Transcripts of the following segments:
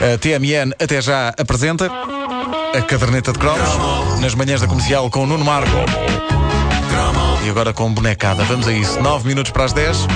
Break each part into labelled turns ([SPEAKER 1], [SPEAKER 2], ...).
[SPEAKER 1] A TMN até já apresenta a caderneta de cromos nas manhãs da comercial com o Nuno Marco. E agora com bonecada. Vamos a isso. 9 minutos para as 10.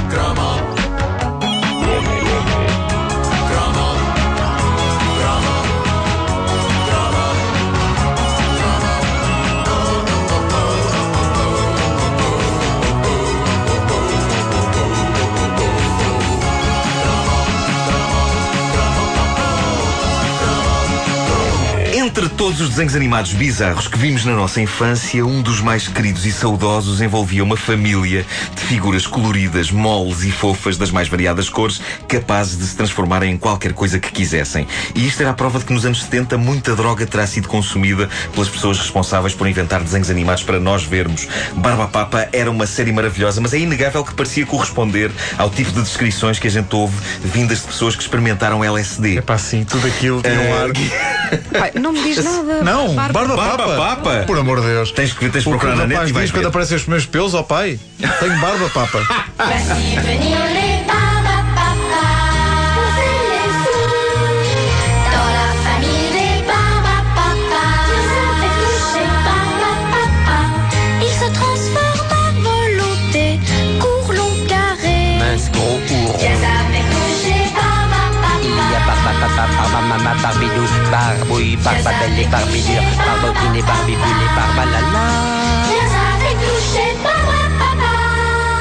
[SPEAKER 2] Todos os desenhos animados bizarros que vimos na nossa infância, um dos mais queridos e saudosos envolvia uma família de figuras coloridas, moles e fofas das mais variadas cores, capazes de se transformarem em qualquer coisa que quisessem. E isto era a prova de que nos anos 70 muita droga terá sido consumida pelas pessoas responsáveis por inventar desenhos animados para nós vermos. Barba Papa era uma série maravilhosa, mas é inegável que parecia corresponder ao tipo de descrições que a gente ouve vindas de pessoas que experimentaram LSD.
[SPEAKER 1] É pá, sim, tudo aquilo tinha um ar.
[SPEAKER 3] Pai, não me diz nada.
[SPEAKER 1] Não, barba,
[SPEAKER 2] Barba
[SPEAKER 1] papa.
[SPEAKER 2] Papa.
[SPEAKER 1] Por amor de Deus.
[SPEAKER 2] Tens que, tens que procurar
[SPEAKER 1] o
[SPEAKER 2] na net e
[SPEAKER 1] diz quando aparecem os primeiros pelos, ó pai. Tenho barba, papa.
[SPEAKER 4] maman, barbidou, barbouille, barbabelle barbidure, barbotine et barbibule et barbalala.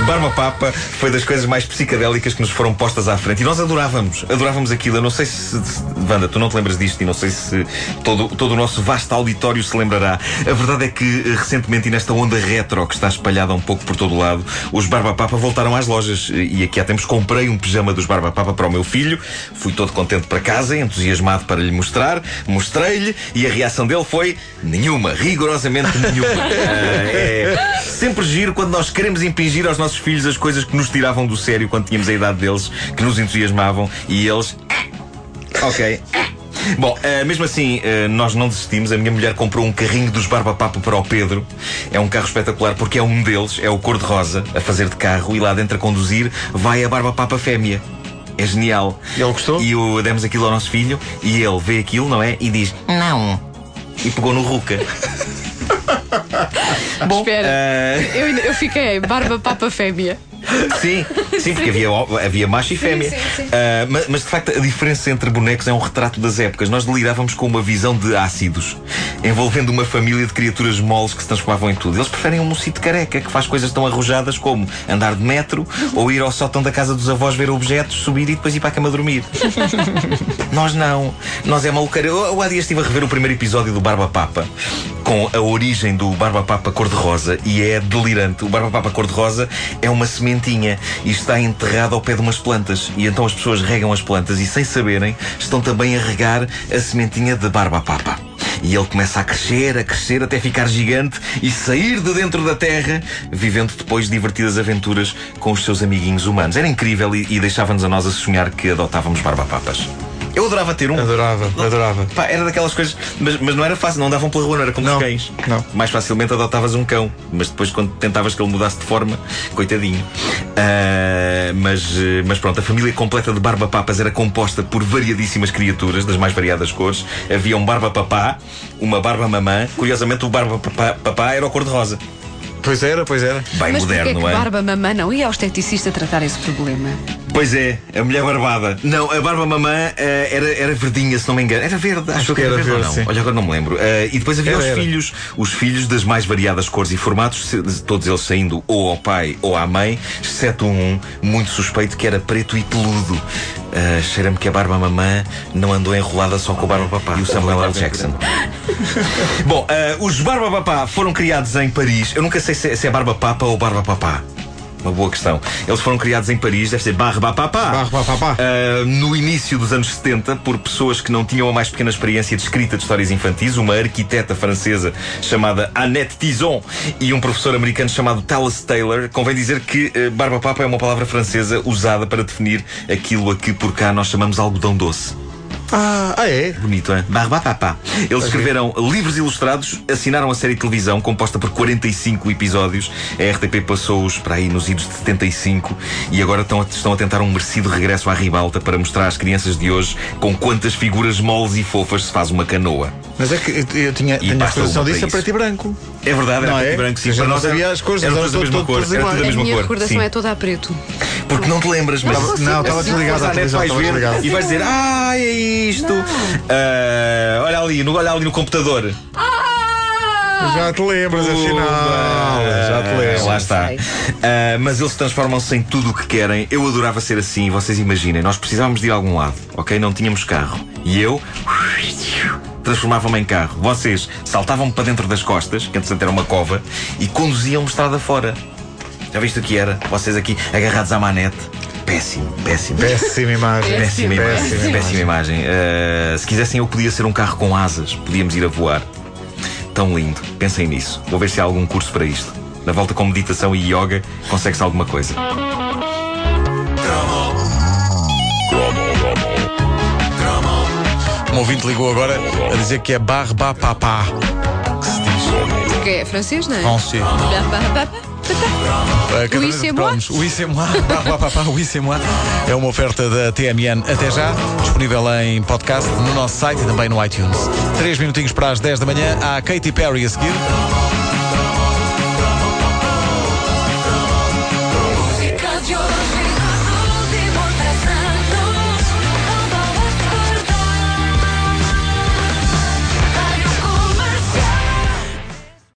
[SPEAKER 2] Barba Papa foi das coisas mais psicadélicas que nos foram postas à frente e nós adorávamos, adorávamos aquilo. Eu não sei se, Wanda, tu não te lembras disto e não sei se todo, todo o nosso vasto auditório se lembrará. A verdade é que eh, recentemente e nesta onda retro que está espalhada um pouco por todo o lado, os Barba Papa voltaram às lojas e aqui há tempos comprei um pijama dos Barba Papa para o meu filho. Fui todo contente para casa, entusiasmado para lhe mostrar, mostrei-lhe e a reação dele foi nenhuma, rigorosamente nenhuma. Ah, é sempre giro quando nós queremos impingir aos nossos filhos as coisas que nos tiravam do sério quando tínhamos a idade deles, que nos entusiasmavam e eles. Ok. Bom, eh, mesmo assim, eh, nós não desistimos. A minha mulher comprou um carrinho dos Barba Papa para o Pedro. É um carro espetacular porque é um deles, é o cor-de-rosa, a fazer de carro e lá dentro a conduzir vai a Barba Papa fêmea. É genial.
[SPEAKER 1] E ele gostou?
[SPEAKER 2] E o, demos aquilo ao nosso filho e ele vê aquilo, não é? E diz: Não. E pegou no Ruca. Bom,
[SPEAKER 3] Espera.
[SPEAKER 2] eh,
[SPEAKER 3] Eu, eu fiquei barba papa fêmea.
[SPEAKER 2] Sim, sim, porque havia, havia macho e fêmea.
[SPEAKER 3] sim, sim.
[SPEAKER 2] Ah, mas, mas, de facto a diferença entre bonecos é um retrato das épocas. Nós delirávamos com uma visão de ácidos, envolvendo uma família de criaturas moles que se transformavam em tudo. Eles preferem um mocito careca que faz coisas tão arrojadas como andar de metro ou ir ao sótão da casa dos avós ver objetos, subir e depois ir para a cama dormir. Nós não. Nós é maluqueira. Eu, eu há dias estive a rever o primeiro episódio do Barba Papa com a origem do Barba Papa cor-de-rosa e é delirante. O Barba Papa cor-de-rosa é uma sementinha e está enterrado ao pé de umas plantas. E então as pessoas regam as plantas e, sem saberem, estão também a regar a sementinha de Barba Papa. E ele começa a crescer, a crescer até ficar gigante e sair de dentro da terra, vivendo depois divertidas aventuras com os seus amiguinhos humanos. Era incrível e, e deixava-nos a nós a sonhar que adotávamos barba-papas. Eu adorava ter um.
[SPEAKER 1] Adorava, adorava.
[SPEAKER 2] Pá, era daquelas coisas. Mas, mas não era fácil, não davam pela rua, não era como
[SPEAKER 1] Não,
[SPEAKER 2] os cães.
[SPEAKER 1] não.
[SPEAKER 2] Mais facilmente adotavas um cão. Mas depois, quando tentavas que ele mudasse de forma, coitadinho. Ah, mas, mas pronto, a família completa de barba-papas era composta por variadíssimas criaturas, das mais variadas cores. Havia um barba-papá, uma barba-mamã. Curiosamente, o barba-papá era o cor-de-rosa.
[SPEAKER 1] Pois era, pois era.
[SPEAKER 2] Bem
[SPEAKER 3] Mas
[SPEAKER 2] moderno,
[SPEAKER 3] que
[SPEAKER 2] não é?
[SPEAKER 3] barba mamã não ia ao esteticista tratar esse problema?
[SPEAKER 2] Pois é, a mulher barbada. Não, a barba mamã eh, era, era verdinha, se não me engano. Era verde, acho,
[SPEAKER 1] que era
[SPEAKER 2] ou
[SPEAKER 1] verde,
[SPEAKER 2] não. Olha, agora não me lembro. Eh, e depois havia
[SPEAKER 1] Era,
[SPEAKER 2] os
[SPEAKER 1] era.
[SPEAKER 2] filhos, os filhos das mais variadas cores e formatos, todos eles saindo ou ao pai ou à mãe, exceto um muito suspeito que era preto e peludo. Eh, Cheira-me que a barba mamã não andou enrolada só com o barba papá e o Samuel L. Jackson. Bom, eh, os Barba Papá foram criados em Paris. Eu nunca sei se, se é Barba Papa ou Barba Papá. Uma boa questão. Eles foram criados em Paris, deve ser Barba Papá. Uh, no início dos anos 70, por pessoas que não tinham a mais pequena experiência de escrita de histórias infantis, uma arquiteta francesa chamada Annette Tison e um professor americano chamado Talas Taylor. Convém dizer que uh, barba papa é uma palavra francesa usada para definir aquilo a que por cá nós chamamos algodão doce.
[SPEAKER 1] Ah, ah, é?
[SPEAKER 2] Bonito, é? Barbapapá. Eles escreveram livros ilustrados, assinaram a série de televisão, composta por 45 episódios. A RTP passou-os para aí nos idos de 75 e agora estão a, estão a tentar um merecido regresso à ribalta para mostrar às crianças de hoje com quantas figuras moles e fofas se faz uma canoa.
[SPEAKER 1] Mas é que eu, eu tinha, tinha a
[SPEAKER 2] basta
[SPEAKER 1] recordação
[SPEAKER 2] uma para
[SPEAKER 1] disso a
[SPEAKER 2] isso.
[SPEAKER 1] preto e branco.
[SPEAKER 2] É verdade, era
[SPEAKER 1] Não
[SPEAKER 2] preto
[SPEAKER 1] é?
[SPEAKER 2] e branco, sim.
[SPEAKER 1] Eu já
[SPEAKER 2] Para
[SPEAKER 1] não
[SPEAKER 2] nós
[SPEAKER 1] sabia as cores,
[SPEAKER 2] era
[SPEAKER 1] mas
[SPEAKER 2] tudo da
[SPEAKER 1] era
[SPEAKER 2] Era tudo
[SPEAKER 1] iguais.
[SPEAKER 3] A
[SPEAKER 2] mesma
[SPEAKER 3] minha
[SPEAKER 2] cor.
[SPEAKER 3] recordação
[SPEAKER 2] sim.
[SPEAKER 3] é toda a preto.
[SPEAKER 2] Porque não te lembras, mas.
[SPEAKER 1] Não, estava desligado,
[SPEAKER 2] à
[SPEAKER 1] televisão
[SPEAKER 2] vais
[SPEAKER 1] estava
[SPEAKER 2] ver e vais dizer, ah, é isto. Ah, olha ali, no, olha ali no computador.
[SPEAKER 1] Já te lembras, afinal. Já te
[SPEAKER 2] Ah,
[SPEAKER 1] lembras.
[SPEAKER 2] Lá está. Ah, mas eles transformam-se em tudo o que querem. Eu adorava ser assim. Vocês imaginem, nós precisávamos de ir a algum lado, ok? Não tínhamos carro. E eu. Transformava-me em carro. Vocês saltavam-me para dentro das costas, que antes era uma cova, e conduziam-me estrada fora. Já viste o que era? Vocês aqui agarrados à manete. Péssimo, péssimo.
[SPEAKER 1] Péssima imagem.
[SPEAKER 2] Péssima imagem.
[SPEAKER 1] Péssima
[SPEAKER 2] Péssima imagem. Uh, se quisessem, eu podia ser um carro com asas. Podíamos ir a voar. Tão lindo. Pensem nisso. Vou ver se há algum curso para isto. Na volta com meditação e yoga, consegue-se alguma coisa.
[SPEAKER 1] Um ouvinte ligou agora a dizer que é barba papá. Que se diz.
[SPEAKER 3] Porque é francês, não é?
[SPEAKER 1] Francês. A caderneta De cromos. Oui, c'est moi. É uma oferta da TMN até já, disponível em podcast no nosso site e também no iTunes. Três minutinhos para as 10 da manhã, há Katy Perry a seguir.